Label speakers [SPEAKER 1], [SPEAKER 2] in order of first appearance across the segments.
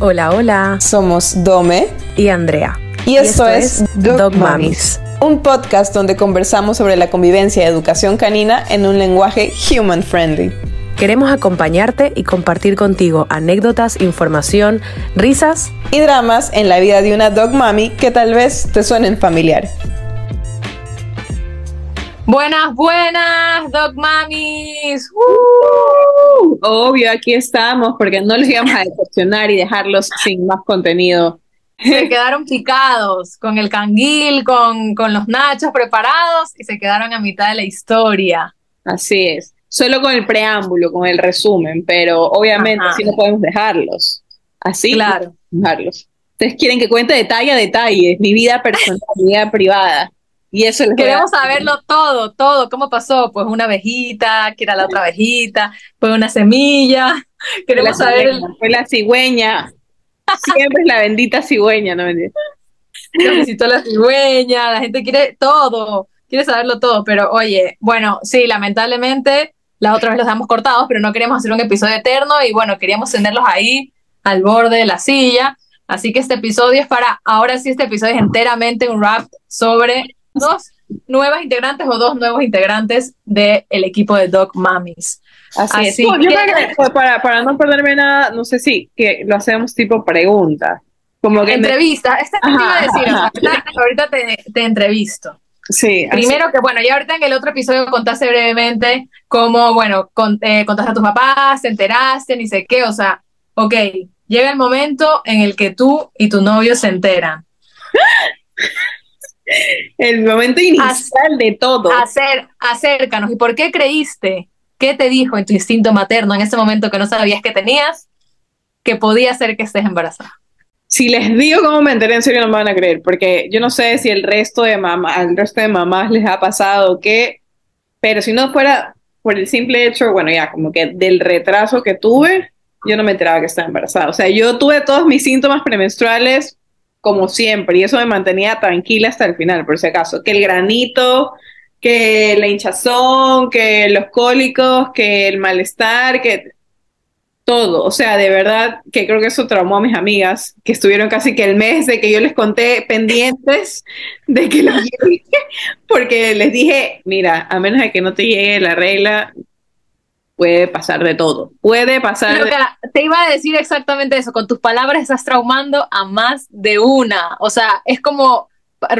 [SPEAKER 1] Hola, hola.
[SPEAKER 2] Somos Dome
[SPEAKER 1] y Andrea.
[SPEAKER 2] Y esto, es Dog, Mamis, un podcast donde conversamos sobre la convivencia y educación canina en un lenguaje human friendly.
[SPEAKER 1] Queremos acompañarte y compartir contigo anécdotas, información, risas
[SPEAKER 2] y dramas en la vida de una dog mami que tal vez te suenen familiar.
[SPEAKER 3] Buenas, buenas, Dog Mamis.
[SPEAKER 2] Uh, obvio, aquí estamos porque no los íbamos a decepcionar y dejarlos sin más contenido.
[SPEAKER 3] Se quedaron picados con el canguil, con, con los nachos preparados y se quedaron a mitad de la historia.
[SPEAKER 2] Así es, solo con el preámbulo, con el resumen, pero obviamente así no podemos dejarlos. Así,
[SPEAKER 3] claro.
[SPEAKER 2] dejarlos. Ustedes quieren que cuente detalle a detalle, mi vida personal, mi vida privada. Y eso
[SPEAKER 3] Queremos saberlo todo, todo, cómo pasó, pues una abejita, que era la otra abejita, fue una semilla, queremos saber...
[SPEAKER 2] Fue la cigüeña, siempre es la bendita cigüeña, ¿no?
[SPEAKER 3] Nos visitó la cigüeña, la gente quiere todo, quiere saberlo todo, pero oye, bueno, sí, lamentablemente la otra vez los damos cortados, pero no queremos hacer un episodio eterno y bueno, queríamos tenerlos ahí al borde de la silla, así que este episodio es para, ahora sí, este episodio es enteramente un rap sobre dos nuevas integrantes o dos nuevos integrantes del equipo de Dog Mamis.
[SPEAKER 2] Así, es. Yo creo que para, para no perderme nada, no sé si que lo hacemos tipo pregunta. Como que
[SPEAKER 3] entrevista. Esta te iba a decir, ahorita, te, te, entrevisto.
[SPEAKER 2] Sí.
[SPEAKER 3] Primero que, bueno, ya ahorita en el otro episodio contaste brevemente cómo, bueno, eh, contaste a tus papás, te enteraste, ni sé qué, o sea, ok, llega el momento en el que tú y tu novio se enteran.
[SPEAKER 2] el momento inicial de todo.
[SPEAKER 3] Hacer, acércanos. ¿Y por qué creíste? ¿Qué te dijo en tu instinto materno en ese momento que no sabías que tenías? Que podía ser que estés embarazada.
[SPEAKER 2] Si les digo cómo me enteré, en serio no me van a creer, porque yo no sé si el resto de mamá, al resto de mamás les ha pasado que, pero si no fuera por el simple hecho, bueno, ya como que del retraso que tuve, yo no me enteraba que estaba embarazada. O sea, yo tuve todos mis síntomas premenstruales como siempre, y eso me mantenía tranquila hasta el final, por si acaso, que el granito, que la hinchazón, que los cólicos, que el malestar, que todo, o sea, de verdad que creo que eso traumó a mis amigas, que estuvieron casi que el mes de que yo les conté pendientes de que lo porque les dije, mira, a menos de que no te llegue la regla, puede pasar de todo. Puede pasar.
[SPEAKER 3] Te iba a decir exactamente eso. Con tus palabras estás traumando a más de una. O sea, es como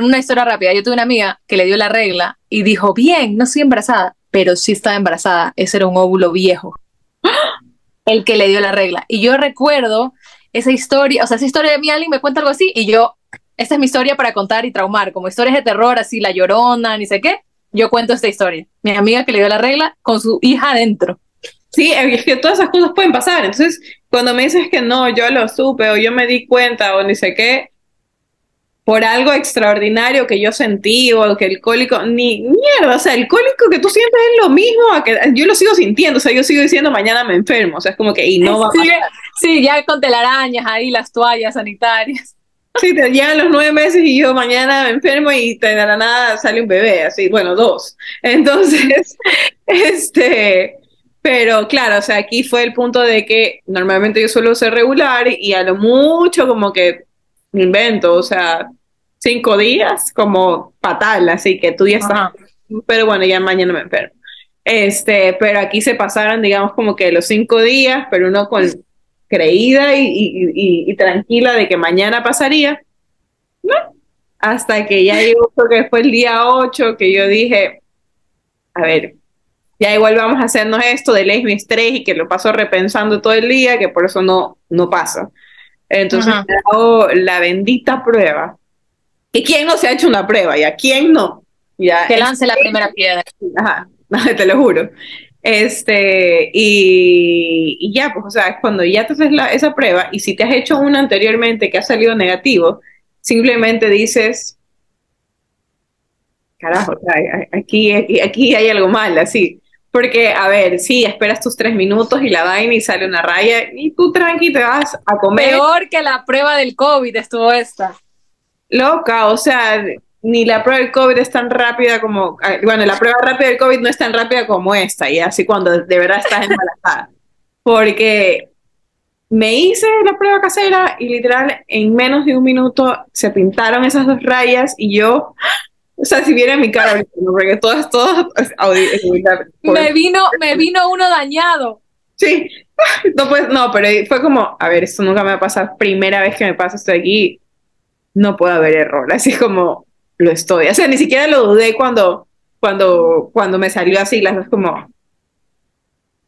[SPEAKER 3] una historia rápida. Yo tuve una amiga que le dio la regla y dijo: Bien, no estoy embarazada, pero sí estaba embarazada. Ese era un óvulo viejo. El que le dio la regla. Y yo recuerdo esa historia, o sea, esa historia de mí, alguien me cuenta algo así y yo, esta es mi historia para contar y traumar, como historias de terror, así, la llorona, ni sé qué yo cuento esta historia. Mi amiga que le dio la regla con su hija adentro.
[SPEAKER 2] Sí, es que todas esas cosas pueden pasar. Entonces, cuando me dices que no, yo lo supe o yo me di cuenta o ni sé qué, por algo extraordinario que yo sentí o que el cólico, ni mierda, o sea, el cólico que tú sientes es lo mismo, a que yo lo sigo sintiendo, o sea, yo sigo diciendo mañana me enfermo, o sea, es como que, y no va a
[SPEAKER 3] pasar. Sí, ya con telarañas ahí, las toallas sanitarias.
[SPEAKER 2] Sí, te llegan los nueve meses y yo mañana me enfermo y de la nada sale un bebé, así, bueno, dos. Entonces, este, pero claro, o sea, aquí fue el punto de que normalmente yo suelo ser regular y a lo mucho como que me invento, o sea, cinco días como fatal, así que tú ya estás, pero bueno, ya mañana me enfermo. Este, pero aquí se pasaron, digamos, como que los cinco días, pero uno con creída y, tranquila de que mañana pasaría, ¿no? Hasta que ya llegó, que fue el día 8, que yo dije, a ver, ya igual vamos a hacernos esto de ley mi estrés y que lo paso repensando todo el día, que por eso no, no pasa. Entonces hago la bendita prueba. ¿Y quién no se ha hecho una prueba? ¿Y a quién no? Ya,
[SPEAKER 3] que lance la primera piedra.
[SPEAKER 2] Ajá, te lo juro. Este, y, ya, pues, o sea, es cuando ya te haces esa prueba y si te has hecho una anteriormente que ha salido negativo, simplemente dices, carajo, aquí, aquí, aquí hay algo mal, así. Porque, a ver, sí, esperas tus tres minutos y la vaina y sale una raya y tú tranqui te vas a comer.
[SPEAKER 3] Peor que la prueba del COVID estuvo esta.
[SPEAKER 2] Loca, o sea, ni la prueba del COVID es tan rápida como, ah, bueno, la prueba rápida del COVID no es tan rápida como esta, y así cuando de verdad estás embarazada. Porque me hice la prueba casera y literal en menos de un minuto se pintaron esas dos rayas y yo, o sea, si viera mi cara, porque todas, todas,
[SPEAKER 3] me vino, me vino uno dañado.
[SPEAKER 2] Sí, no, pues, no, pero fue como, a ver, esto nunca me va a pasar, primera vez que me pasa esto aquí, no puede haber error, así como lo estoy, o sea, ni siquiera lo dudé cuando, cuando, cuando me salió así, las dos como,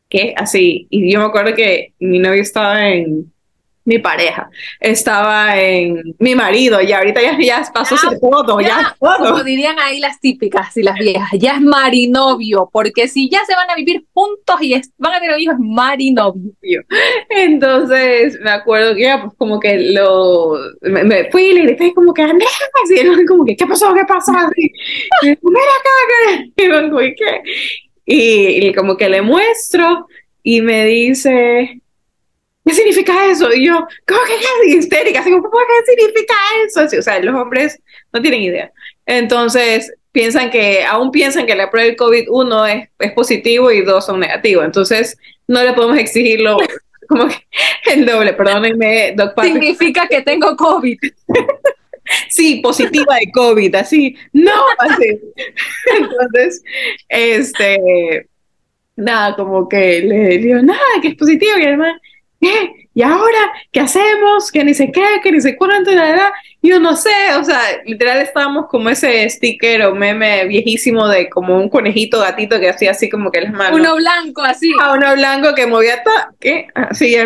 [SPEAKER 2] ¿qué? Así, y yo me acuerdo que mi novio estaba en, mi pareja, estaba en mi marido y ahorita ya, ya pasó ese todo, ya, ya
[SPEAKER 3] Como dirían ahí las típicas y las viejas, ya es marinovio, porque si ya se van a vivir juntos y van a tener hijos, es marinovio.
[SPEAKER 2] Entonces me acuerdo que ya pues como que lo, me, fui y le grité como que Andrea, así, como que ¿qué pasó? ¿Qué pasó? Así, mira acá, y, ¿qué? y como que le muestro y me dice ¿qué significa eso? Y yo, ¿cómo que es histérica? Así como, ¿cómo que significa eso? o sea, los hombres no tienen idea. Entonces, piensan que, aún piensan que la prueba del COVID, uno, es, es positivo y dos son negativos. Entonces, no le podemos exigirlo como que el doble, perdónenme, Doc
[SPEAKER 3] Significa que tengo COVID.
[SPEAKER 2] sí, positiva de COVID, así, no, así. Entonces, este, nada, como que le digo, nada, que es positivo y además, ¿Y ahora qué hacemos? Que ni sé qué, que ni sé cuánto. Yo no sé, o sea, literal estábamos como ese sticker o meme viejísimo de como un conejito gatito que hacía así como que las manos.
[SPEAKER 3] Uno blanco, así.
[SPEAKER 2] A ah, uno blanco que movía, ¿qué? Así,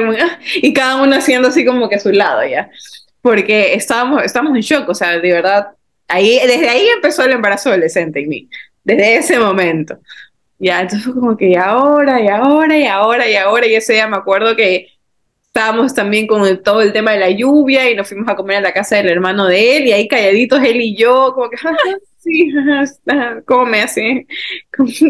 [SPEAKER 2] y cada uno haciendo así como que su lado ya. Porque estábamos, estábamos en shock, o sea, de verdad, ahí, desde ahí empezó el embarazo adolescente en mí, desde ese momento. Ya, entonces fue como que y ahora, y ahora, y ahora, y ahora, y ese día me acuerdo que estábamos también con todo el tema de la lluvia y nos fuimos a comer a la casa del hermano de él y ahí calladitos él y yo, como que, sí, ¿cómo me hace?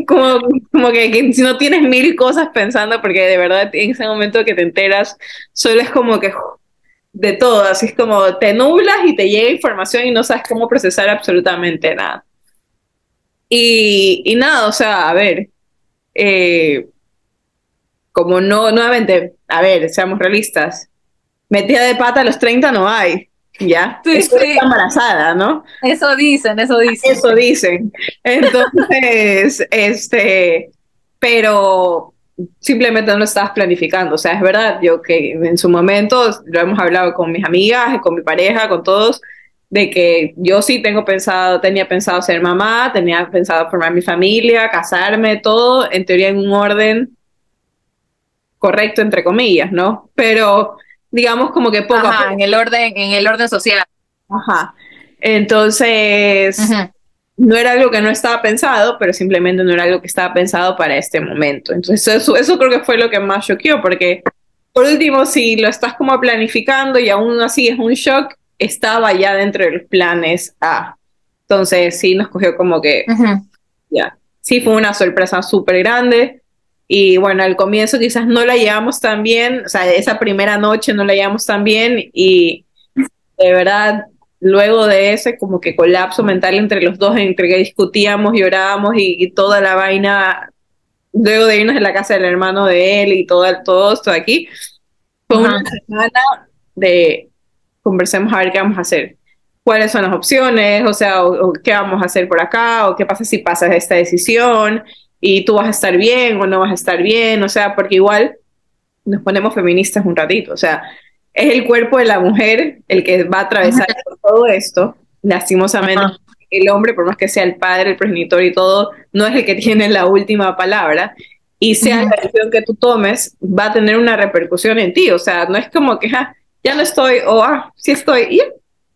[SPEAKER 2] Como, como, que, si no tienes mil cosas pensando, porque de verdad en ese momento que te enteras, solo es como que de todo, así es como te nublas y te llega información y no sabes cómo procesar absolutamente nada. Y, y nada, o sea, a ver, eh, como no, nuevamente, a ver, seamos realistas, metida de pata a los 30 no hay, ¿ya? Sí, Está embarazada, ¿no?
[SPEAKER 3] Eso dicen, eso dicen.
[SPEAKER 2] Eso dicen. Entonces, este, pero simplemente no lo estabas planificando, o sea, es verdad, yo que en su momento lo hemos hablado con mis amigas, con mi pareja, con todos, de que yo sí tengo pensado, tenía pensado ser mamá, tenía pensado formar mi familia, casarme, todo, en teoría en un orden correcto, entre comillas, ¿no? Pero digamos como que poco
[SPEAKER 3] a poco. En el orden, en el orden social.
[SPEAKER 2] Ajá. Entonces, no era algo que no estaba pensado, pero simplemente no era algo que estaba pensado para este momento. Entonces, eso, eso creo que fue lo que más choqueó, porque por último, si lo estás como planificando y aún así es un shock, estaba ya dentro de los planes A. Entonces, sí nos cogió como que, ya, sí fue una sorpresa súper grande. Y bueno, al comienzo quizás no la llevamos tan bien, o sea, esa primera noche no la llevamos tan bien y de verdad, luego de ese como que colapso mental entre los dos, entre que discutíamos, llorábamos y, y toda la vaina, luego de irnos en la casa del hermano de él y todo, todo esto aquí, fue una semana de conversemos a ver qué vamos a hacer. Cuáles son las opciones, o sea, o, qué vamos a hacer por acá, o qué pasa si pasas esta decisión, y tú vas a estar bien o no vas a estar bien, o sea, porque igual nos ponemos feministas un ratito, o sea, es el cuerpo de la mujer el que va a atravesar todo esto, lastimosamente. El hombre, por más que sea el padre, el progenitor y todo, no es el que tiene la última palabra. Y sea la decisión que tú tomes, va a tener una repercusión en ti. O sea, no es como que ah, ya no estoy o ah, sí estoy. Y,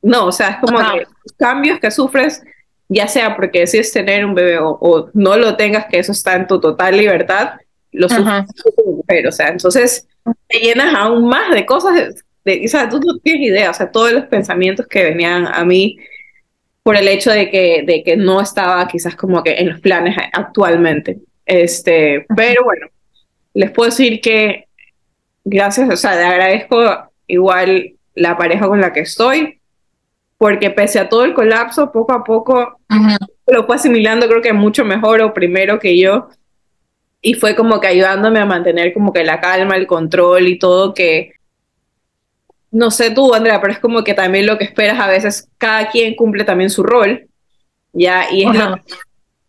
[SPEAKER 2] no, o sea, es como que los cambios que sufres ya sea porque decides tener un bebé o, no lo tengas, que eso está en tu total libertad, lo sufres como mujer, o sea, entonces te llenas aún más de cosas, de, o sea, tú no tienes idea, o sea, todos los pensamientos que venían a mí por el hecho de que, de que no estaba quizás como que en los planes actualmente. Este, pero bueno, les puedo decir que gracias, o sea, le agradezco igual la pareja con la que estoy, porque pese a todo el colapso, poco a poco lo fue asimilando creo que mucho mejor o primero que yo. Y fue como que ayudándome a mantener como que la calma, el control y todo, que no sé tú, Andrea, pero es como que también lo que esperas a veces, cada quien cumple también su rol, ya, y es que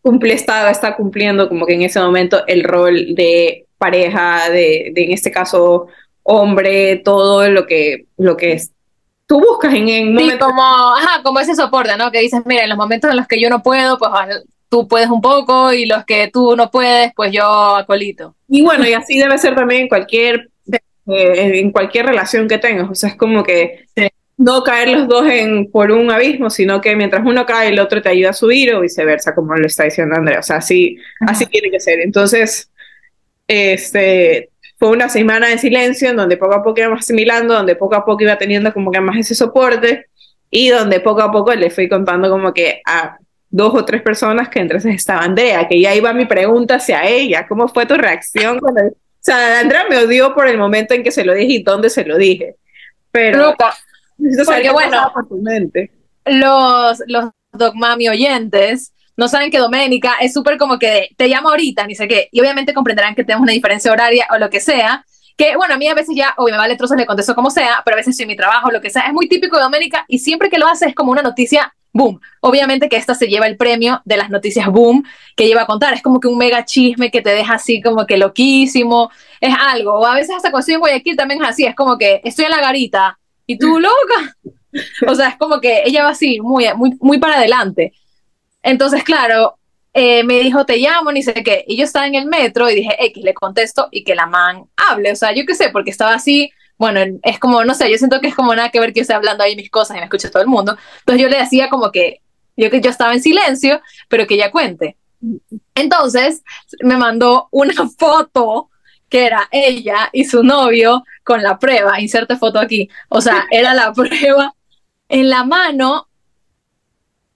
[SPEAKER 2] cumple, está, está cumpliendo como que en ese momento el rol de pareja, de, de en este caso hombre, todo lo que, lo que es, tú buscas en, en
[SPEAKER 3] sí, como, ajá, como ese soporte, ¿no? Que dices, mira, en los momentos en los que yo no puedo, pues tú puedes un poco y los que tú no puedes, pues yo acolito.
[SPEAKER 2] Y bueno, y así debe ser también en cualquier eh, en cualquier relación que tengas. O sea, es como que no caer los dos en, por un abismo, sino que mientras uno cae, el otro te ayuda a subir o viceversa, como lo está diciendo Andrea. O sea, así, así tiene que ser. Entonces, este, fue una semana de silencio en donde poco a poco íbamos asimilando, donde poco a poco iba teniendo como que más ese soporte y donde poco a poco le fui contando como que a dos o tres personas que entonces estaba Andrea, que ya iba mi pregunta hacia ella, ¿cómo fue tu reacción cuando o sea, Andrea me odió por el momento en que se lo dije y dónde se lo dije. Pero.
[SPEAKER 3] porque bueno, los, los Dogmami oyentes no saben que Doménica es súper como que te llamo ahorita, ni sé qué. Y obviamente comprenderán que tenemos una diferencia horaria o lo que sea. Que bueno, a mí a veces ya, o me vale trozos, le contesto como sea, pero a veces soy mi trabajo, lo que sea. Es muy típico de Doménica y siempre que lo hace es como una noticia boom. Obviamente que esta se lleva el premio de las noticias boom que lleva a contar. Es como que un mega chisme que te deja así como que loquísimo. Es algo. O a veces hasta estoy en Guayaquil también es así. Es como que estoy en la garita y tú loca. O sea, es como que ella va así, muy, muy, muy para adelante. Entonces, claro, eh, me dijo, te llamo, ni sé qué. Y yo estaba en el metro y dije, X, le contesto y que la man hable. O sea, yo qué sé, porque estaba así bueno, es como, no sé, yo siento que es como nada que ver que yo esté hablando ahí mis cosas y me escuche todo el mundo. Entonces yo le decía como que yo yo estaba en silencio, pero que ella cuente. Entonces me mandó una foto que era ella y su novio con la prueba, inserte foto aquí, o sea, era la prueba en la mano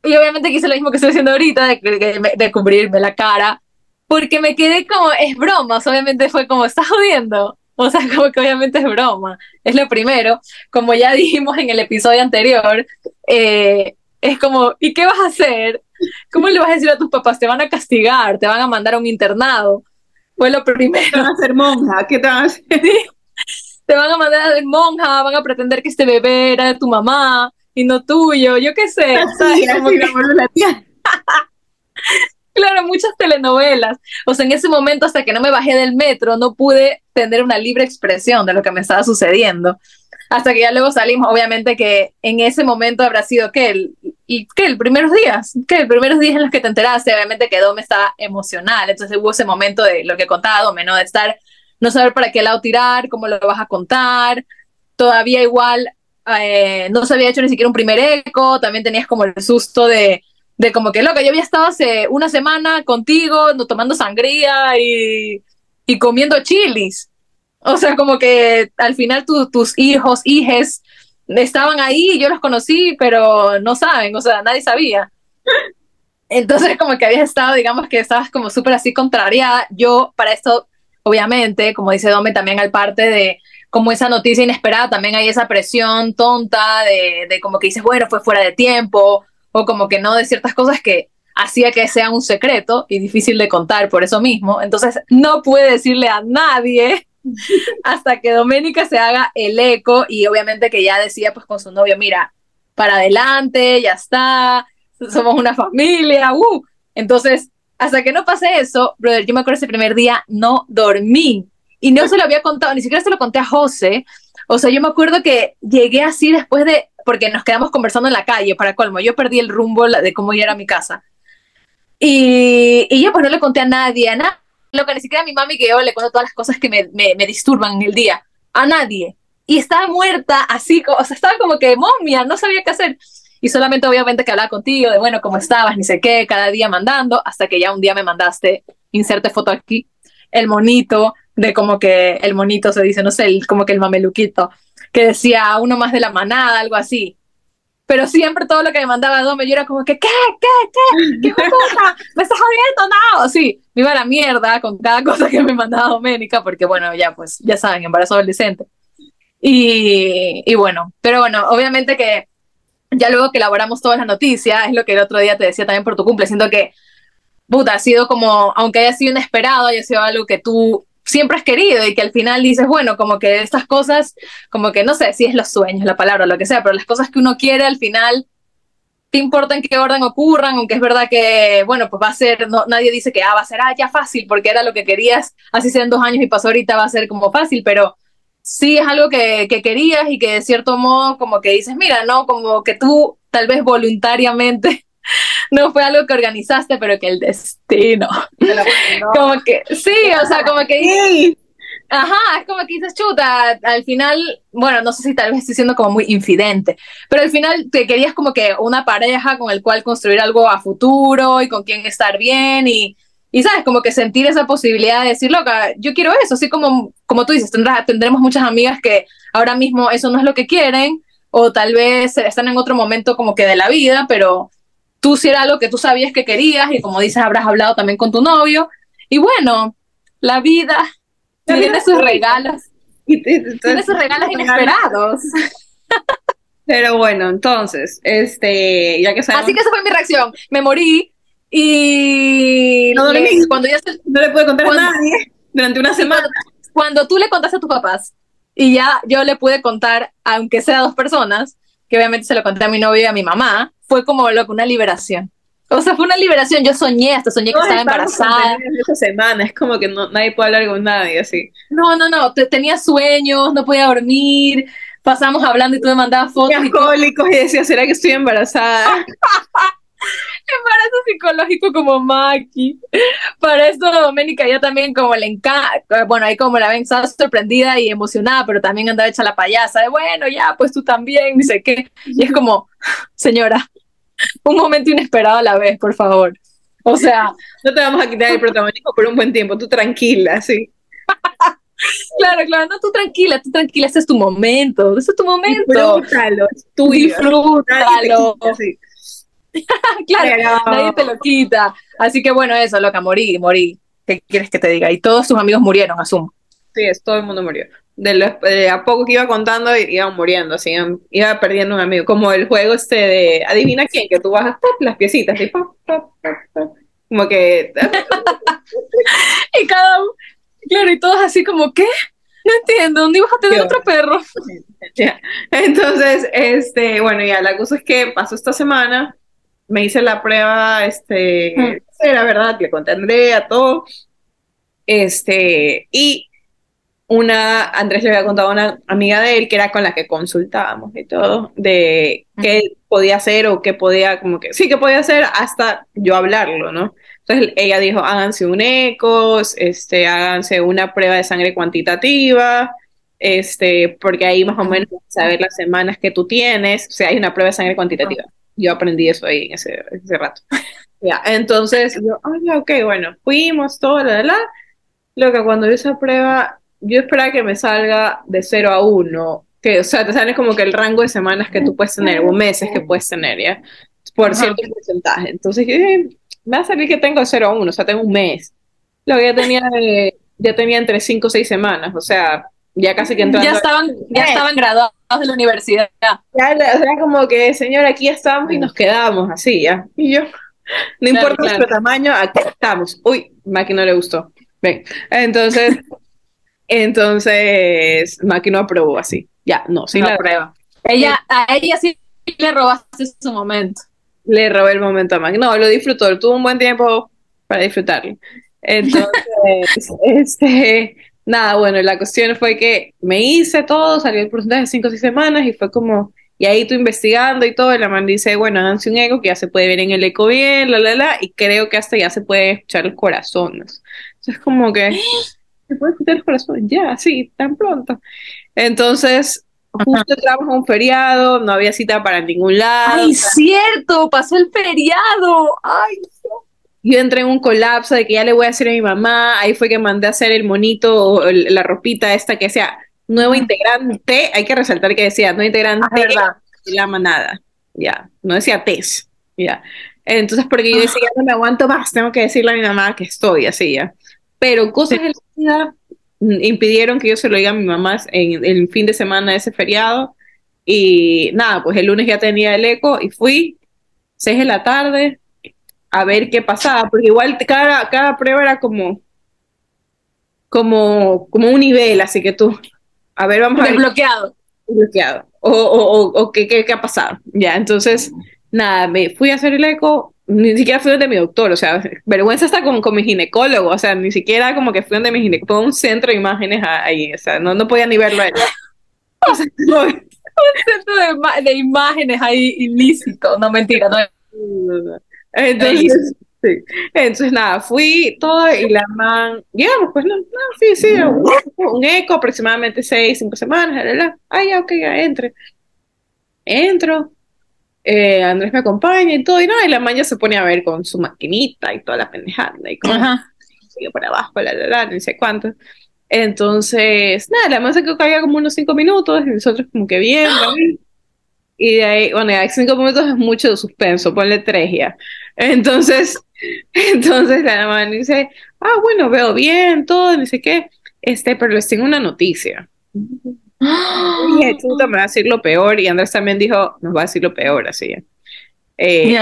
[SPEAKER 3] y obviamente quise lo mismo que estoy haciendo ahorita, de, de, cubrirme la cara, porque me quedé como, es broma, obviamente fue como, estás jodiendo, o sea, como que obviamente es broma. Es lo primero. Como ya dijimos en el episodio anterior, eh, es como, ¿y qué vas a hacer? ¿Cómo le vas a decir a tus papás? Te van a castigar, te van a mandar a un internado. Fue lo primero.
[SPEAKER 2] Te van a hacer monja, ¿qué te van a hacer?
[SPEAKER 3] te van a mandar a ser monja, van a pretender que este bebé era de tu mamá y no tuyo, yo qué sé. que... Claro, muchas telenovelas. O sea, en ese momento, hasta que no me bajé del metro, no pude tener una libre expresión de lo que me estaba sucediendo. Hasta que ya luego salimos, obviamente que en ese momento habrá sido que el, y que el primeros días, que el primeros días en los que te enteraste, obviamente quedó me estaba emocional. Entonces hubo ese momento de lo que he contado, menos de estar, no saber para qué lado tirar, cómo lo vas a contar. Todavía igual eh, no se había hecho ni siquiera un primer eco, también tenías como el susto de de como que loca, yo había estado hace una semana contigo tomando sangría y, y comiendo chilis. O sea, como que al final tus hijos, hijes, estaban ahí, yo los conocí, pero no saben, o sea, nadie sabía. Entonces, como que habías estado, digamos que estabas como súper así contrariada. Yo, para esto, obviamente, como dice Dome, también al parte de como esa noticia inesperada, también hay esa presión tonta de, de como que dices, bueno, fue fuera de tiempo, o como que no de ciertas cosas que hacía que sea un secreto y difícil de contar por eso mismo. Entonces no puede decirle a nadie hasta que Doménica se haga el eco y obviamente que ya decía pues con su novio, mira, para adelante, ya está, somos una familia, uh. Entonces, hasta que no pase eso, brother, yo me acuerdo ese primer día, no dormí. Y no se lo había contado, ni siquiera se lo conté a José. O sea, yo me acuerdo que llegué así después de porque nos quedamos conversando en la calle, para colmo. Yo perdí el rumbo de cómo ir a mi casa. Y, y yo pues no le conté a nadie, a nada. Lo que ni siquiera a mi mami que yo le cuento todas las cosas que me, me, disturban en el día. A nadie. Y estaba muerta, así, o sea, estaba como que momia, no sabía qué hacer. Y solamente obviamente que hablaba contigo de, bueno, cómo estabas, ni sé qué, cada día mandando, hasta que ya un día me mandaste, inserte foto aquí, el monito, de como que el monito se dice, no sé, como que el mameluquito que decía uno más de la manada, algo así. Pero siempre todo lo que me mandaba Dome, yo era como que, ¿qué? ¿Qué? ¿Qué? ¿Qué puta? ¿Me estás jodiendo? No, sí, me iba a la mierda con cada cosa que me mandaba Doménica, porque bueno, ya pues, ya saben, embarazo adolescente. Y, y bueno, pero bueno, obviamente que ya luego que elaboramos todas las noticias, es lo que el otro día te decía también por tu cumple, siento que, puta, ha sido como, aunque haya sido inesperado, haya sido algo que tú siempre has querido y que al final dices, bueno, como que estas cosas, como que no sé si es los sueños, la palabra, lo que sea, pero las cosas que uno quiere al final, te importa en qué orden ocurran, aunque es verdad que, bueno, pues va a ser, no, nadie dice que ah, va a ser ah, ya fácil, porque era lo que querías, así sean dos años y pasó ahorita, va a ser como fácil, pero sí es algo que, que querías y que de cierto modo como que dices, mira, no, como que tú tal vez voluntariamente no fue algo que organizaste, pero que el destino. como que, sí, o sea, como que... Ajá, es como que dices, chuta, al final, bueno, no sé si tal vez estoy siendo como muy infidente, pero al final te querías como que una pareja con el cual construir algo a futuro y con quien estar bien y, y sabes, como que sentir esa posibilidad de decir, loca, yo quiero eso, así como, como tú dices, tendrás, tendremos muchas amigas que ahora mismo eso no es lo que quieren o tal vez están en otro momento como que de la vida, pero tú si era algo que tú sabías que querías y como dices, habrás hablado también con tu novio. Y bueno, la vida tiene sus regalos. tiene sus regalos inesperados.
[SPEAKER 2] Pero bueno, entonces, este, ya que sabemos...
[SPEAKER 3] Así que esa fue mi reacción. Me morí y
[SPEAKER 2] no, cuando ya no le pude contar a nadie durante una semana.
[SPEAKER 3] Cuando, tú le contaste a tus papás y ya yo le pude contar, aunque sea a dos personas, que obviamente se lo conté a mi novio y a mi mamá, fue como lo que una liberación. O sea, fue una liberación. Yo soñé, hasta soñé que estaba embarazada.
[SPEAKER 2] Esa semana, es como que no, nadie puede hablar con nadie así.
[SPEAKER 3] No, no, no. tenía sueños, no podía dormir. Pasamos hablando y tú me mandabas fotos.
[SPEAKER 2] Y cólicos y decía, ¿será que estoy embarazada?
[SPEAKER 3] embarazo psicológico como Maki. Para eso Doménica ya también como le encanta, bueno, ahí como la ven, estaba sorprendida y emocionada, pero también andaba hecha la payasa de, bueno, ya, pues tú también, dice qué. Y es como, señora, un momento inesperado a la vez, por favor. O sea...
[SPEAKER 2] No te vamos a quitar el protagonismo por un buen tiempo, tú tranquila, sí.
[SPEAKER 3] claro, claro, no, tú tranquila, tú tranquila, este es tu momento, este es tu momento.
[SPEAKER 2] Disfrútalo, es tuyo.
[SPEAKER 3] Disfrútalo. claro, nadie te lo quita. Así que bueno, eso, loca, morí, morí. ¿Qué quieres que te diga? Y todos sus amigos murieron, asumo.
[SPEAKER 2] Sí, es, todo el mundo murió. De, a poco que iba contando, iban muriendo, así, iba perdiendo un amigo. Como el juego este de adivina quién, que tú bajas las piecitas, y como que.
[SPEAKER 3] y cada uno, claro, y todos así como, ¿qué? No entiendo, ¿dónde ibas a tener otro perro?
[SPEAKER 2] Entonces, este, bueno, ya la cosa es que pasó esta semana, me hice la prueba, este, mm. la verdad, le conté a Andrea, todo, este, y una, Andrés le había contado a una amiga de él que era con la que consultábamos y todo, de qué podía hacer o qué podía, como que, sí, que podía hacer hasta yo hablarlo, ¿no? Entonces ella dijo, háganse un ecos, este, háganse una prueba de sangre cuantitativa, este, porque ahí más o menos saber las semanas que tú tienes, o sea, hay una prueba de sangre cuantitativa yo aprendí eso ahí en ese, ese rato. ya, entonces yo, ah, ok, bueno, fuimos, todo, la, la, Lo que cuando hice esa prueba, yo esperaba que me salga de 0 a 1, que, o sea, te sale como que el rango de semanas que tú puedes tener, o meses que puedes tener, ¿ya? Por cierto porcentaje. Entonces yo dije, me va a salir que tengo de 0 a 1, o sea, tengo un mes. Lo que ya tenía, ya tenía entre 5 o 6 semanas, o sea, ya casi que entrando.
[SPEAKER 3] Ya estaban, ya estaban graduados de la universidad.
[SPEAKER 2] Ya, o sea, como que, señor, aquí estamos y nos quedamos así, ya. Y yo, no importa nuestro tamaño, aquí estamos. Uy, Maki no le gustó. Ven, entonces, entonces, Maki no aprobó así. Ya, no, sí la prueba.
[SPEAKER 3] Ella, a ella sí le robaste su momento.
[SPEAKER 2] Le robé el momento a Maki. No, lo disfrutó, tuvo un buen tiempo para disfrutarlo. Entonces, este, nada, bueno, la cuestión fue que me hice todo, salió el porcentaje de 5 o 6 semanas y fue como, y ahí tú investigando y todo, y la man dice, bueno, háganse un eco que ya se puede ver en el eco bien, la, la, la, y creo que hasta ya se puede escuchar el corazón. Entonces, como que, ¿se puede escuchar el corazón? Ya, sí, tan pronto. Entonces, justo entramos a un feriado, no había cita para ningún lado.
[SPEAKER 3] ¡Ay, cierto! Pasó el feriado. ¡Ay,
[SPEAKER 2] yo entré en un colapso de que ya le voy a hacer a mi mamá, ahí fue que mandé a hacer el monito, o la ropita esta que decía nuevo integrante, hay que resaltar que decía nuevo integrante
[SPEAKER 3] ah,
[SPEAKER 2] de la manada, ya, no decía TES, ya. Entonces, porque yo decía, ya no me aguanto más, tengo que decirle a mi mamá que estoy así, ya. Pero cosas de la vida impidieron que yo se lo diga a mi mamá en el fin de semana de ese feriado. Y nada, pues el lunes ya tenía el eco y fui, seis de la tarde, a ver qué pasaba, porque igual cada, cada prueba era como, como, como un nivel, así que tú, a ver, vamos a ver.
[SPEAKER 3] Desbloqueado.
[SPEAKER 2] O, o, o, o ¿qué, qué, qué ha pasado. Ya, entonces, nada, me fui a hacer el eco, ni siquiera fui donde mi doctor, o sea, vergüenza está con, con mi ginecólogo, o sea, ni siquiera como que fui donde mi ginecólogo, fue un centro de imágenes ahí, o sea, no, no podía ni verlo a él. O sea, no,
[SPEAKER 3] Un centro de, de imágenes ahí ilícito. No, mentira, no.
[SPEAKER 2] Entonces, sí. Entonces, nada, fui todo y la man, digamos, pues no, no, sí, sí, un, un eco aproximadamente seis, cinco semanas, la, la. Ah, ya, ok, ya, entre. Entro, eh, Andrés me acompaña y todo, y nada, y la man ya se pone a ver con su maquinita y toda la pendejada, y como
[SPEAKER 3] Ajá.
[SPEAKER 2] sigue por abajo, la, la, la, no sé cuánto. Entonces, nada, la man se quedó como unos cinco minutos, y nosotros como que bien, ahí. Y de ahí, bueno, ya cinco minutos es mucho de suspenso, ponle tres ya. Entonces, entonces la man dice, ah, bueno, veo bien, todo, ni sé qué, este, pero les tengo una noticia. Y dije, chuta, me va a decir lo peor, y Andrés también dijo, nos va a decir lo peor, así ya. Eh,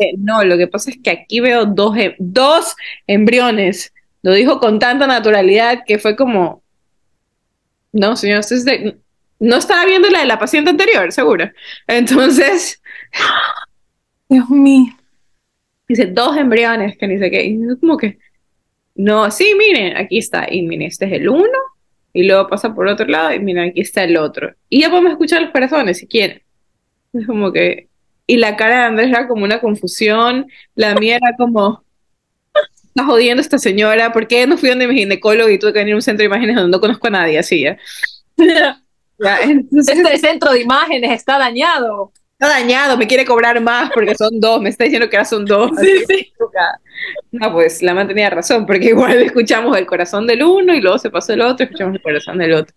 [SPEAKER 2] eh, No, lo que pasa es que aquí veo dos, em- dos embriones. Lo dijo con tanta naturalidad que fue como, no, señor, usted es de- no estaba viendo la de la paciente anterior, seguro. Entonces,
[SPEAKER 3] Dios mío.
[SPEAKER 2] Dice, dos embriones, que ni sé qué. Y yo como que, no, sí, miren, aquí está. Y miren, este es el uno. Y luego pasa por otro lado y miren, aquí está el otro. Y ya podemos escuchar los corazones si quieren. Es como que... Y la cara de Andrés era como una confusión. La mía era como... Está jodiendo esta señora. ¿Por qué no fui donde mi ginecólogo y tuve que venir a un centro de imágenes donde no conozco a nadie? Así ya. Ya, entonces
[SPEAKER 3] Este centro de imágenes está dañado.
[SPEAKER 2] Está dañado, me quiere cobrar más porque son dos. Me está diciendo que ahora son dos.
[SPEAKER 3] Sí,
[SPEAKER 2] así.
[SPEAKER 3] sí.
[SPEAKER 2] No, pues la man tenía razón, porque igual escuchamos el corazón del uno y luego se pasó el otro, escuchamos el corazón del otro.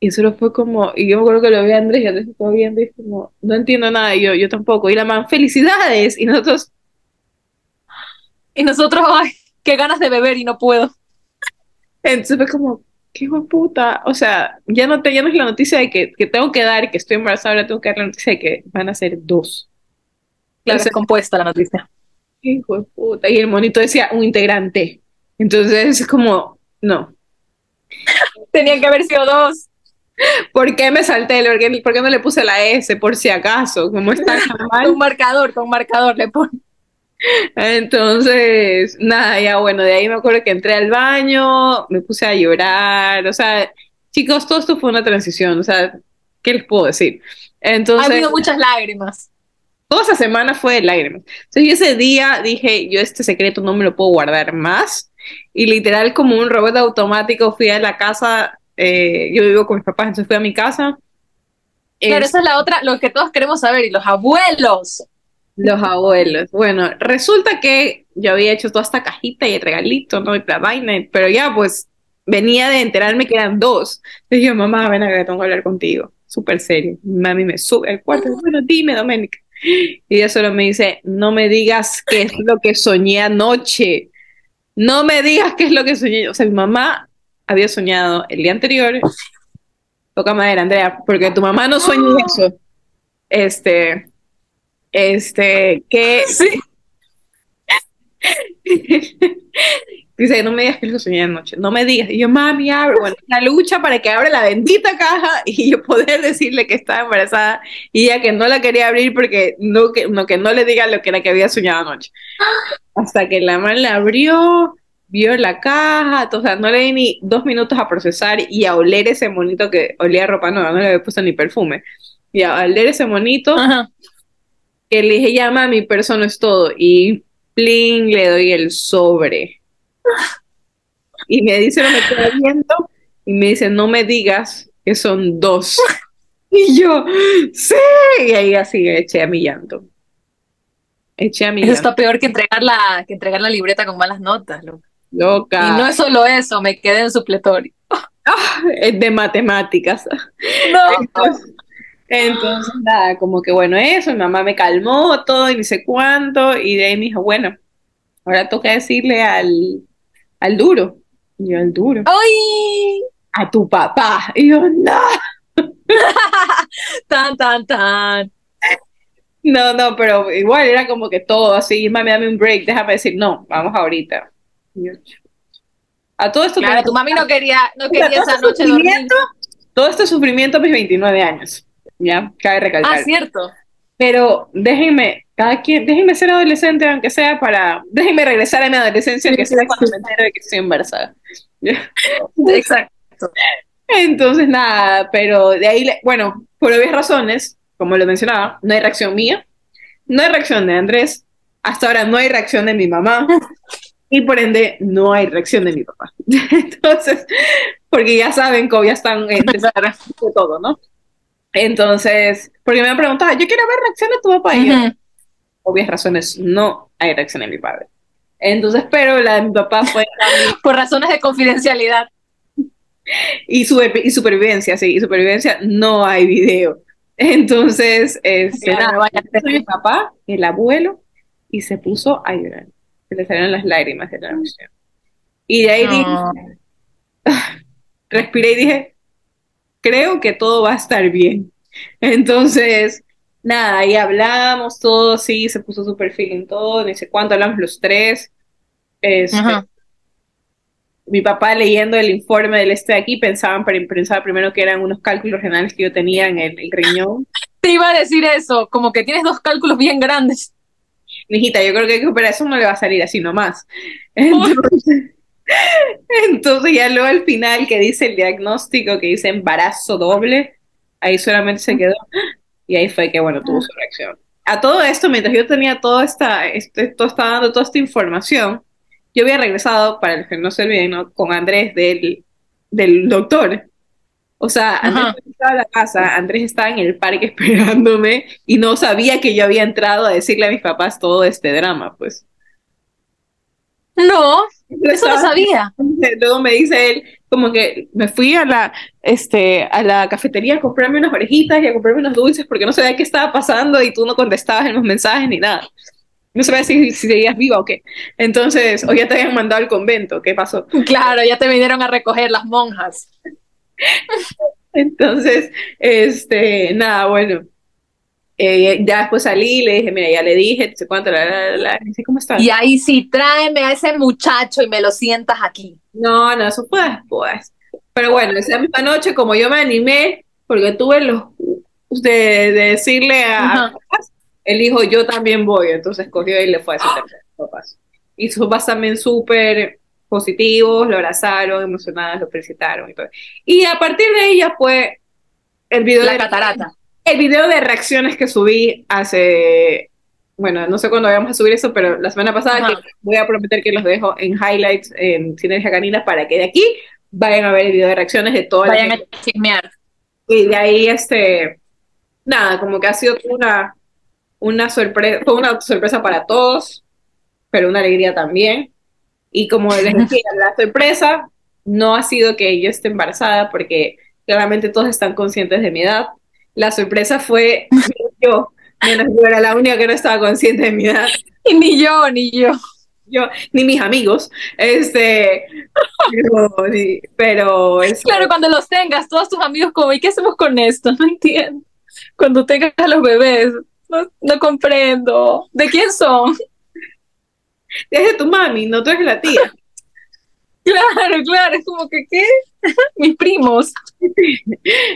[SPEAKER 2] Y solo fue como, y yo me acuerdo que lo vi a Andrés y Andrés estaba viendo y es como, no entiendo nada, y yo, yo tampoco. Y la man, felicidades. Y nosotros,
[SPEAKER 3] Y nosotros, ay, qué ganas de beber y no puedo.
[SPEAKER 2] entonces fue como, qué hijo de puta. O sea, ya no, te, ya no es la noticia de que, que tengo que dar, que estoy embarazada, ahora tengo que dar la noticia de que van a ser dos.
[SPEAKER 3] Claro, es compuesta la noticia.
[SPEAKER 2] qué hijo de puta. Y el monito decía un integrante. Entonces es como, no.
[SPEAKER 3] Tenían que haber sido dos.
[SPEAKER 2] ¿Por qué me salté? ¿Por qué, por qué no le puse la S? Por si acaso, como está normal.
[SPEAKER 3] Con marcador, con marcador le ponen.
[SPEAKER 2] Entonces, nada, ya bueno, de ahí me acuerdo que entré al baño, me puse a llorar, o sea, chicos, todo esto fue una transición, o sea, ¿qué les puedo decir?
[SPEAKER 3] Ha
[SPEAKER 2] Entonces,
[SPEAKER 3] habido muchas lágrimas.
[SPEAKER 2] toda esa semana fue de lágrimas. Entonces, yo ese día dije, yo este secreto no me lo puedo guardar más, y literal como un robot automático fui a la casa, eh, yo vivo con mis papás, entonces fui a mi casa.
[SPEAKER 3] Claro,
[SPEAKER 2] Es-
[SPEAKER 3] esa es la otra, lo que todos queremos saber. Y los abuelos.
[SPEAKER 2] Los abuelos. Bueno, resulta que yo había hecho toda esta cajita y el regalito, ¿no? Y la vaina, pero ya pues venía de enterarme que eran dos. Le dije, mamá, ven acá, tengo que hablar contigo. Súper serio. Mami me sube al cuarto. Bueno, dime, Doménica. Y ella solo me dice, no me digas qué es lo que soñé anoche. No me digas qué es lo que soñé. O sea, mi mamá había soñado el día anterior. Toca madera, Andrea, porque tu mamá no sueña eso. Este, este, que
[SPEAKER 3] Sí.
[SPEAKER 2] dice, no me digas que lo soñé anoche, no me digas. Y yo, mami, abre, bueno, la lucha para que abra la bendita caja y yo poder decirle que estaba embarazada y ella que no la quería abrir porque no, que no, que no le diga lo que era que había soñado anoche. Hasta que la mamá la abrió, vio la caja, o sea, no le di ni dos minutos a procesar y a oler ese monito que olía ropa nueva, no le había puesto ni perfume. Y a oler ese monito,
[SPEAKER 3] Ajá.
[SPEAKER 2] Que le dije, ya mami, pero eso no es todo. Y plin, le doy el sobre. Y me dice, no me queda viendo, y me dice, no me digas que son dos. Y yo, sí, y ahí así eché a mi llanto. Eché a mi
[SPEAKER 3] Eso
[SPEAKER 2] llanto.
[SPEAKER 3] está peor que entregar la, que entregar la libreta con malas notas.
[SPEAKER 2] Loca.
[SPEAKER 3] Y no es solo eso, me quedé en supletorio.
[SPEAKER 2] Es de matemáticas.
[SPEAKER 3] No.
[SPEAKER 2] Entonces, entonces, nada, como que bueno, eso, mi mamá me calmó todo y ni sé cuánto, y de ahí me dijo, bueno, ahora toca decirle al, al duro. Y yo, al duro.
[SPEAKER 3] ¡Ay!
[SPEAKER 2] A tu papá. Y yo, no,
[SPEAKER 3] Tan, tan, tan.
[SPEAKER 2] no, no, pero igual era como que todo así, mami, dame un break, déjame decir, no, vamos ahorita. Y yo, A todo esto.
[SPEAKER 3] Claro, tu mami no quería, no quería esa noche dormir.
[SPEAKER 2] Todo este sufrimiento a mis 29 años. Ya, cabe recalcar.
[SPEAKER 3] Ah, cierto.
[SPEAKER 2] Pero déjenme, cada quien, déjenme ser adolescente, aunque sea para. Déjenme regresar a mi adolescencia, aunque sea cuando me entero de que estoy embarazada.
[SPEAKER 3] Exacto.
[SPEAKER 2] Entonces, nada, pero de ahí, bueno, por obvias razones, como lo mencionaba, no hay reacción mía, no hay reacción de Andrés, hasta ahora no hay reacción de mi mamá, y por ende no hay reacción de mi papá. Entonces, porque ya saben cómo ya están en de todo, ¿no? Entonces, porque me han preguntado, yo quiero ver reacción de tu papá, y yo, obvias razones, no hay reacción de mi padre. Entonces, pero la de mi papá fue...
[SPEAKER 3] por razones de confidencialidad
[SPEAKER 2] y, su, y supervivencia, sí, y supervivencia, no hay video. Entonces, este, nada, mi papá, el abuelo, y se puso a llorar. Se le salieron las lágrimas de la. Y de ahí dije, respiré y dije, creo que todo va a estar bien. Entonces, nada, ahí hablamos todo, sí, se puso súper feeling todo, ni sé cuánto, hablamos los tres. Este, mi papá leyendo el informe del este de aquí pensaban, pensaba primero que eran unos cálculos renales que yo tenía en el, riñón.
[SPEAKER 3] Te iba a decir eso, como que tienes dos cálculos bien grandes.
[SPEAKER 2] Mijita, yo creo que para eso no le va a salir así nomás. Entonces, entonces ya luego al final que dice el diagnóstico, que dice embarazo doble, ahí solamente se quedó y ahí fue que, bueno, tuvo su reacción. A todo esto, mientras yo tenía toda esta, este, todo estaba dando toda esta información, yo había regresado, para el que no se olviden, con Andrés del, del doctor. O sea, Andrés estaba en la casa, Andrés estaba en el parque esperándome y no sabía que yo había entrado a decirle a mis papás todo este drama, pues.
[SPEAKER 3] No, eso no sabía.
[SPEAKER 2] Luego me dice él, como que me fui a la, este, a la cafetería a comprarme unas orejitas y a comprarme unos dulces porque no sabía qué estaba pasando y tú no contestabas en los mensajes ni nada no sabía si, si seguías viva o qué. Entonces, o ya te habían mandado al convento, ¿qué pasó?
[SPEAKER 3] Claro, ya te vinieron a recoger las monjas.
[SPEAKER 2] Entonces, este, nada, bueno. Eh, ya después salí, le dije, mira, ya le dije, no sé cuánto, la, la, la, ¿cómo estás?
[SPEAKER 3] Y ahí sí, tráeme a ese muchacho y me lo sientas aquí.
[SPEAKER 2] No, no, eso fue después. Pero bueno, esa misma noche, como yo me animé, porque tuve los de, de decirle a, él dijo, yo también voy, entonces cogió y le fue a su tercer papás. Y sus papás también súper positivos, lo abrazaron, emocionadas, lo felicitaron y todo. Y a partir de ahí ya fue el video
[SPEAKER 3] La
[SPEAKER 2] de
[SPEAKER 3] catarata.
[SPEAKER 2] El video de reacciones que subí hace, bueno, no sé cuándo vamos a subir eso, pero la semana pasada que voy a prometer que los dejo en highlights en Sinergia Canina para que de aquí vayan a ver el video de reacciones de todo
[SPEAKER 3] Vayan a chismear.
[SPEAKER 2] Y de ahí, este, nada, como que ha sido una una sorpresa, fue una sorpresa para todos, pero una alegría también. Y como les decía, la sorpresa no ha sido que yo esté embarazada, porque claramente todos están conscientes de mi edad. La sorpresa fue yo, menos yo era la única que no estaba consciente de mi edad.
[SPEAKER 3] Y ni yo, ni yo.
[SPEAKER 2] Yo, ni mis amigos, este, pero,
[SPEAKER 3] claro, cuando los tengas, todos tus amigos como, ¿y qué hacemos con esto? No entiendo. Cuando tengas a los bebés, no, comprendo. ¿De quién son?
[SPEAKER 2] Es de tu mami, no tú eres la tía.
[SPEAKER 3] Claro, claro, es como que, ¿qué? Mis primos.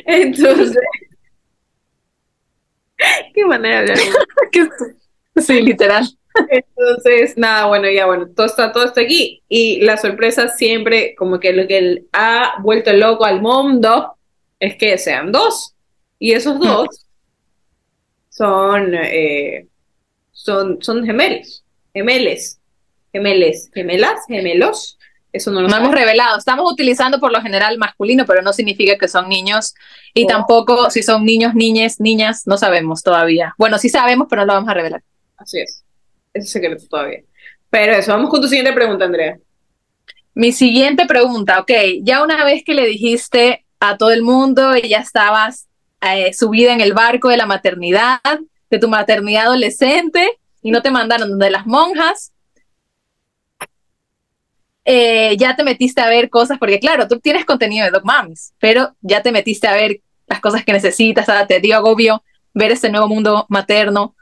[SPEAKER 2] Entonces, qué manera de hablar.
[SPEAKER 3] sí, literal.
[SPEAKER 2] Entonces, nada, bueno, ya bueno, todo está, todo está aquí. Y la sorpresa siempre, como que lo que ha vuelto loco al mundo es que sean dos. Y esos dos son, eh, son, son gemelos, gemeles, gemeles, gemelas, gemelos. Eso no lo
[SPEAKER 3] no hemos revelado. Estamos utilizando por lo general masculino, pero no significa que son niños. Y oh. tampoco si son niños, niñas, niñas, no sabemos todavía. Bueno, sí sabemos, pero no lo vamos a revelar.
[SPEAKER 2] Así es. Ese es secreto todavía. Pero eso, vamos con tu siguiente pregunta, Andrea.
[SPEAKER 3] Mi siguiente pregunta, ok, ya una vez que le dijiste a todo el mundo y ya estabas eh, subida en el barco de la maternidad, de tu maternidad adolescente, y no te mandaron de las monjas. Eh, ya te metiste a ver cosas, porque claro, tú tienes contenido de Dog Mamis, pero ya te metiste a ver las cosas que necesitas, te dio agobio ver este nuevo mundo materno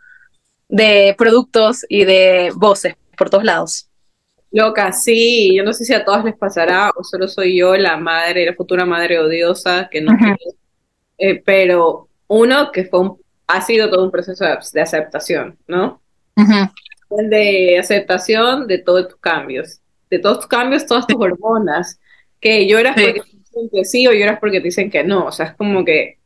[SPEAKER 3] de productos y de voces por todos lados.
[SPEAKER 2] Loca, sí, yo no sé si a todas les pasará o solo soy yo la madre, la futura madre odiosa que no eh, pero uno que fue un- ha sido todo un proceso de, de aceptación, ¿no? De aceptación de todos tus cambios, de todos tus cambios, todas tus hormonas, que lloras
[SPEAKER 3] Sí.
[SPEAKER 2] porque te dicen que sí o lloras porque te dicen que no, o sea, es como que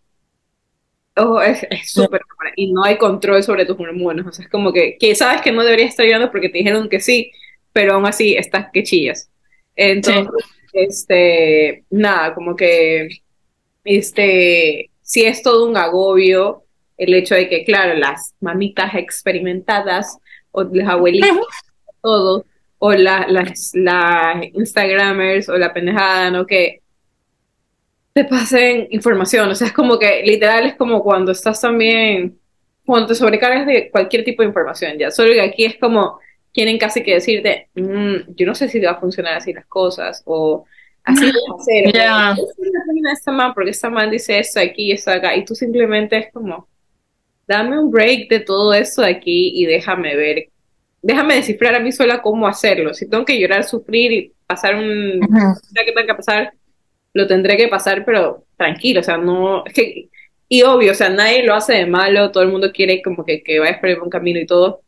[SPEAKER 2] ojo, es súper raro, y no hay control sobre tus hormonas, o sea, es como que, que sabes que no deberías estar llorando porque te dijeron que sí, pero aún así estás que chillas. Entonces, este, nada, como que, este, sí es todo un agobio el hecho de que, claro, las mamitas experimentadas o las abuelitas, todo, o la- las, las Instagramers o la pendejada, ¿no? Que te pasen información, o sea, es como que literal es como cuando estás también, cuando te sobrecargas de cualquier tipo de información, ya, solo que aquí es como, quieren casi que decirte, "Mm, yo no sé si te va a funcionar así las cosas, o así vas a hacer, o,
[SPEAKER 3] Ya.
[SPEAKER 2] "Esa es la de esta man, porque esta man dice esto aquí y esto acá, y tú simplemente es como, dame un break de todo esto de aquí y déjame ver, déjame descifrar a mí sola cómo hacerlo, si tengo que llorar, sufrir y pasar un, que tenga que pasar, lo tendré que pasar, pero tranquilo, o sea, no, es que, y obvio, o sea, nadie lo hace de malo, todo el mundo quiere como que, que vayas por el buen camino y todo,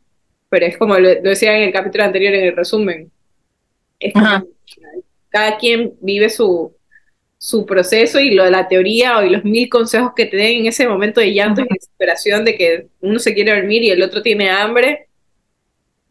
[SPEAKER 2] pero es como lo, lo decía en el capítulo anterior, en el resumen, es como,
[SPEAKER 3] Ajá.
[SPEAKER 2] cada quien vive su, su proceso y lo de la teoría o y los mil consejos que te den en ese momento de llanto y desesperación de que uno se quiere dormir y el otro tiene hambre,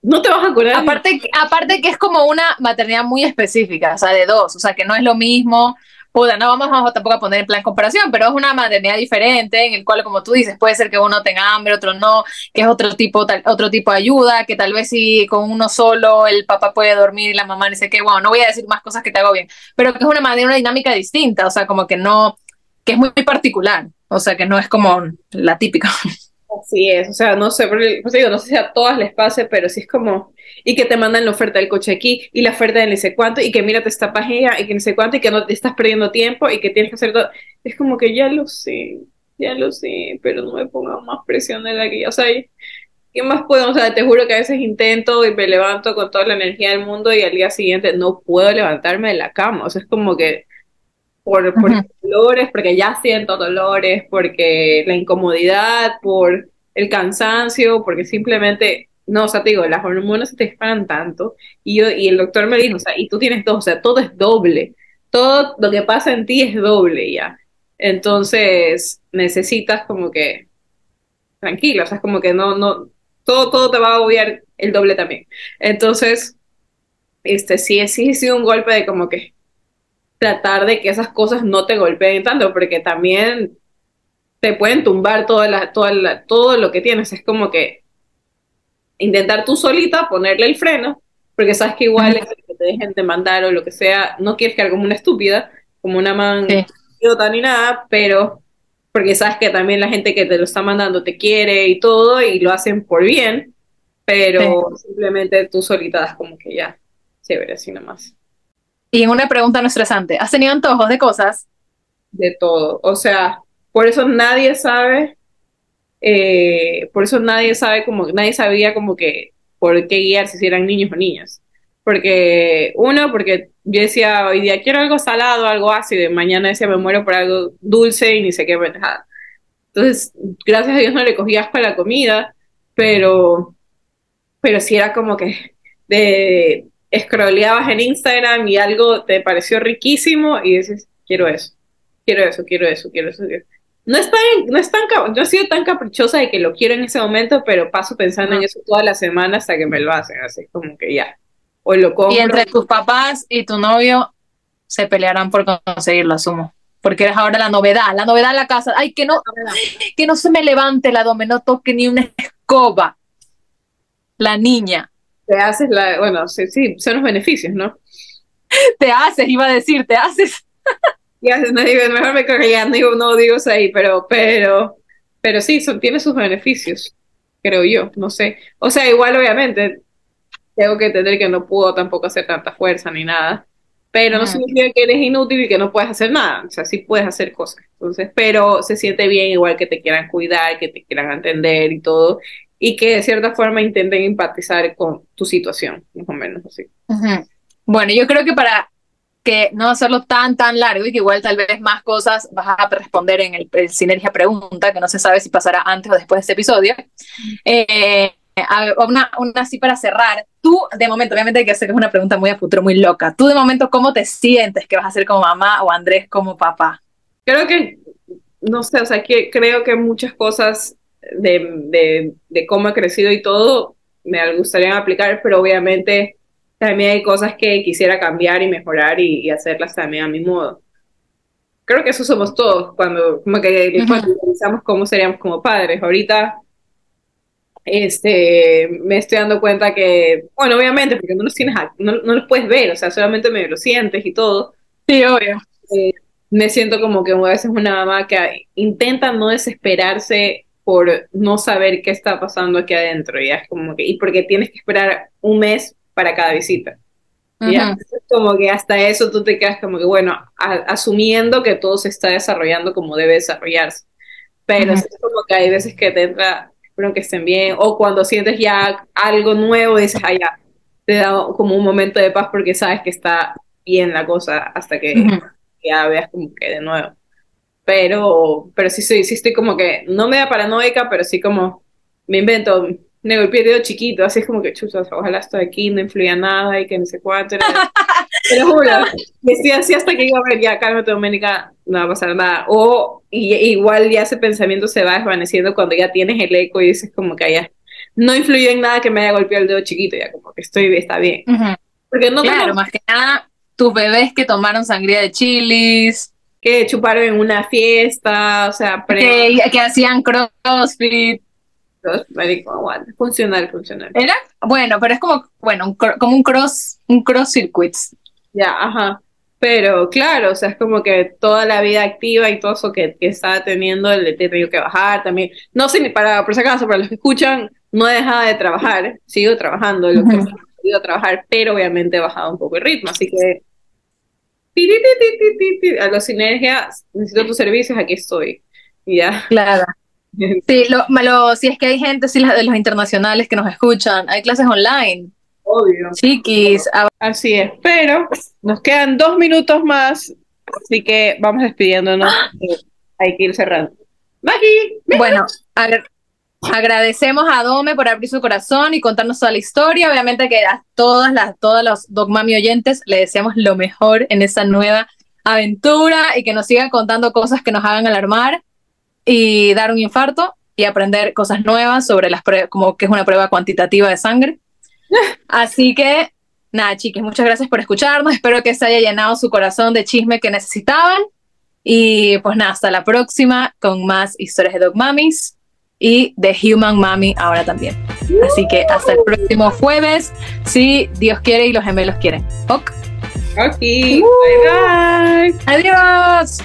[SPEAKER 2] no te vas a acordar.
[SPEAKER 3] Aparte, aparte que es como una maternidad muy específica, o sea, de dos, o sea, que no es lo mismo. Puta, no vamos a, tampoco a poner en plan comparación, pero es una maternidad diferente en el cual, como tú dices, puede ser que uno tenga hambre, otro no, que es otro tipo, tal, otro tipo de ayuda, que tal vez si con uno solo el papá puede dormir y la mamá dice que, bueno, no voy a decir más cosas que te hago bien, pero que es una manera, una dinámica distinta, o sea, como que no, que es muy particular, o sea, que no es como la típica.
[SPEAKER 2] Así es, o sea, no sé, pues digo, no sé si a todas les pase, pero sí es como, y que te mandan la oferta del coche aquí, y la oferta de ni sé cuánto, y que mírate esta página, y que ni sé cuánto, y que no te estás perdiendo tiempo, y que tienes que hacer todo. Es como que ya lo sé, ya lo sé, pero no me pongan más presión de la que ya, o sea, ¿qué más puedo? O sea, te juro que a veces intento y me levanto con toda la energía del mundo, y al día siguiente no puedo levantarme de la cama, o sea, es como que por, por dolores, porque ya siento dolores, porque la incomodidad, por el cansancio, porque simplemente, no, o sea, te digo, las hormonas se te disparan tanto, y yo, y el doctor me dijo, o sea, y tú tienes dos, o sea, todo es doble, todo lo que pasa en ti es doble ya, entonces necesitas como que, tranquilo, o sea, es como que no, no, todo, todo te va a agobiar el doble también, entonces, este, sí, sí sido un golpe de como que tratar de que esas cosas no te golpeen tanto, porque también te pueden tumbar toda la, toda la- todo lo que tienes. Es como que intentar tú solita ponerle el freno, porque sabes que igual es que te dejen de mandar o lo que sea, no quieres quedar como una estúpida, como una man
[SPEAKER 3] Sí.
[SPEAKER 2] idiota ni nada, pero porque sabes que también la gente que te lo está mandando te quiere y todo, y lo hacen por bien, pero simplemente tú solita das como que ya, chévere, así nomás.
[SPEAKER 3] Y en una pregunta no estresante, ¿has tenido antojos de cosas?
[SPEAKER 2] de todo. O sea, por eso nadie sabe, eh, por eso nadie sabe como, nadie sabía como que por qué guiarse si eran niños o niñas. Porque, uno, porque yo decía hoy día quiero algo salado, algo ácido, mañana decía me muero por algo dulce y ni sé qué pendejada. Entonces, gracias a Dios no le cogí asco la comida, pero, pero sí era como que de scrolleabas en Instagram y algo te pareció riquísimo y dices, quiero eso quiero eso, quiero eso, quiero eso. quiero- No es tan, no es tan, no he sido tan caprichosa de que lo quiero en ese momento, pero paso pensando en
[SPEAKER 3] Ajá.
[SPEAKER 2] eso toda la semana hasta que me lo hacen, así como que ya. O lo compro.
[SPEAKER 3] Y entre tus papás y tu novio se pelearán por conseguirlo, asumo. Porque eres ahora la novedad, la novedad en la casa. Ay, que no, que no se me levante la dome, no toque ni una escoba. La niña.
[SPEAKER 2] Te haces la, bueno, sí, sí, son los beneficios, ¿no?
[SPEAKER 3] Te haces, iba a decir, te haces.
[SPEAKER 2] Y haces, no digo, mejor me corro ya, no digo, no digo eso ahí, pero, pero, pero sí, son, tiene sus beneficios, creo yo, no sé. O sea, igual obviamente tengo que entender que no puedo tampoco hacer tanta fuerza ni nada, pero no
[SPEAKER 3] Ujú.
[SPEAKER 2] significa que eres inútil y que no puedes hacer nada, o sea, sí puedes hacer cosas, entonces, pero se siente bien igual que te quieran cuidar, que te quieran entender y todo, y que de cierta forma intenten empatizar con tu situación, más o menos así.
[SPEAKER 3] Bueno, yo creo que para que no hacerlo tan, tan largo y que igual tal vez más cosas vas a responder en el, Sinergia Pregunta, que no se sabe si pasará antes o después de este episodio. Eh, una, una así para cerrar. Tú, de momento, obviamente hay que hacer que es una pregunta muy a futuro, muy loca. Tú, de momento, ¿cómo te sientes que vas a ser como mamá o Andrés como papá?
[SPEAKER 2] Creo que, no sé, o sea, que creo que muchas cosas de, de, de cómo he crecido y todo me gustaría aplicar, pero obviamente también hay cosas que quisiera cambiar y mejorar y, hacerlas también a mi modo. Creo que eso somos todos cuando como que pensamos cómo seríamos como padres. Ahorita este, me estoy dando cuenta que, bueno, obviamente, porque no los tienes, no, no los puedes ver, o sea, solamente me lo sientes y todo.
[SPEAKER 3] Sí, obvio.
[SPEAKER 2] Eh, me siento como que a veces una mamá que intenta no desesperarse por no saber qué está pasando aquí adentro, y es como que, y porque tienes que esperar un mes para cada visita. ¿ya? como que hasta eso tú te quedas como que, bueno, asumiendo que todo se está desarrollando como debe desarrollarse. Pero es como que hay veces que te entra, espero que estén bien, o cuando sientes ya algo nuevo, dices, ah, ya, te da como un momento de paz porque sabes que está bien la cosa hasta que ya veas como que de nuevo. Pero, pero sí, sí, sí estoy como que, no me da paranoica, pero sí como, me invento, me golpeé el dedo chiquito, así es como que, chuchas, ojalá esto aquí no influya nada y que no sé cuánto. Pero juro, me estoy así hasta que digo, a ver, ya, cálmate, Doménica, no va a pasar nada. O igual ya ese pensamiento se va desvaneciendo cuando ya tienes el eco y dices como que ya, no influyó en nada que me haya golpeado el dedo chiquito, ya como que estoy, está bien.
[SPEAKER 3] Porque no claro, más que nada, tus bebés que tomaron sangría de chilis.
[SPEAKER 2] Que chuparon en una fiesta, o sea,
[SPEAKER 3] que, que hacían crossfit
[SPEAKER 2] funcional, funcional.
[SPEAKER 3] ¿Era? Bueno, pero es como, bueno, un, como un cross, un cross circuits.
[SPEAKER 2] Ya, ajá. Pero claro, o sea, es como que toda la vida activa y todo eso que, que estaba teniendo, le he tenido que bajar también. No sé, ni para, por si acaso, para los que escuchan, no he dejado de trabajar, sigo trabajando, lo que he ido a trabajar, pero obviamente he bajado un poco el ritmo, así que a los sinergias, necesito tus servicios, aquí estoy. Ya.
[SPEAKER 3] Claro. Sí, lo, malo, si es que hay gente, sí, de los internacionales que nos escuchan, hay clases online.
[SPEAKER 2] Obvio.
[SPEAKER 3] Chiquis.
[SPEAKER 2] Así es, pero nos quedan dos minutos más, así que vamos despidiéndonos. hay que ir cerrando. Maggie.
[SPEAKER 3] Bueno, agradecemos a Dome por abrir su corazón y contarnos toda la historia. Obviamente que a todas las, todos los Dogmami oyentes le deseamos lo mejor en esta nueva aventura y que nos sigan contando cosas que nos hagan alarmar y dar un infarto y aprender cosas nuevas sobre las pruebas, como que es una prueba cuantitativa de sangre. Así que, nada, chiques, muchas gracias por escucharnos. Espero que se haya llenado su corazón de chisme que necesitaban. Y pues nada, hasta la próxima con más historias de Dog Mummies y de Human Mummy ahora también. Así que hasta el próximo jueves, si Dios quiere y los gemelos quieren. Ok.
[SPEAKER 2] Ok. Bye bye.
[SPEAKER 3] Adiós.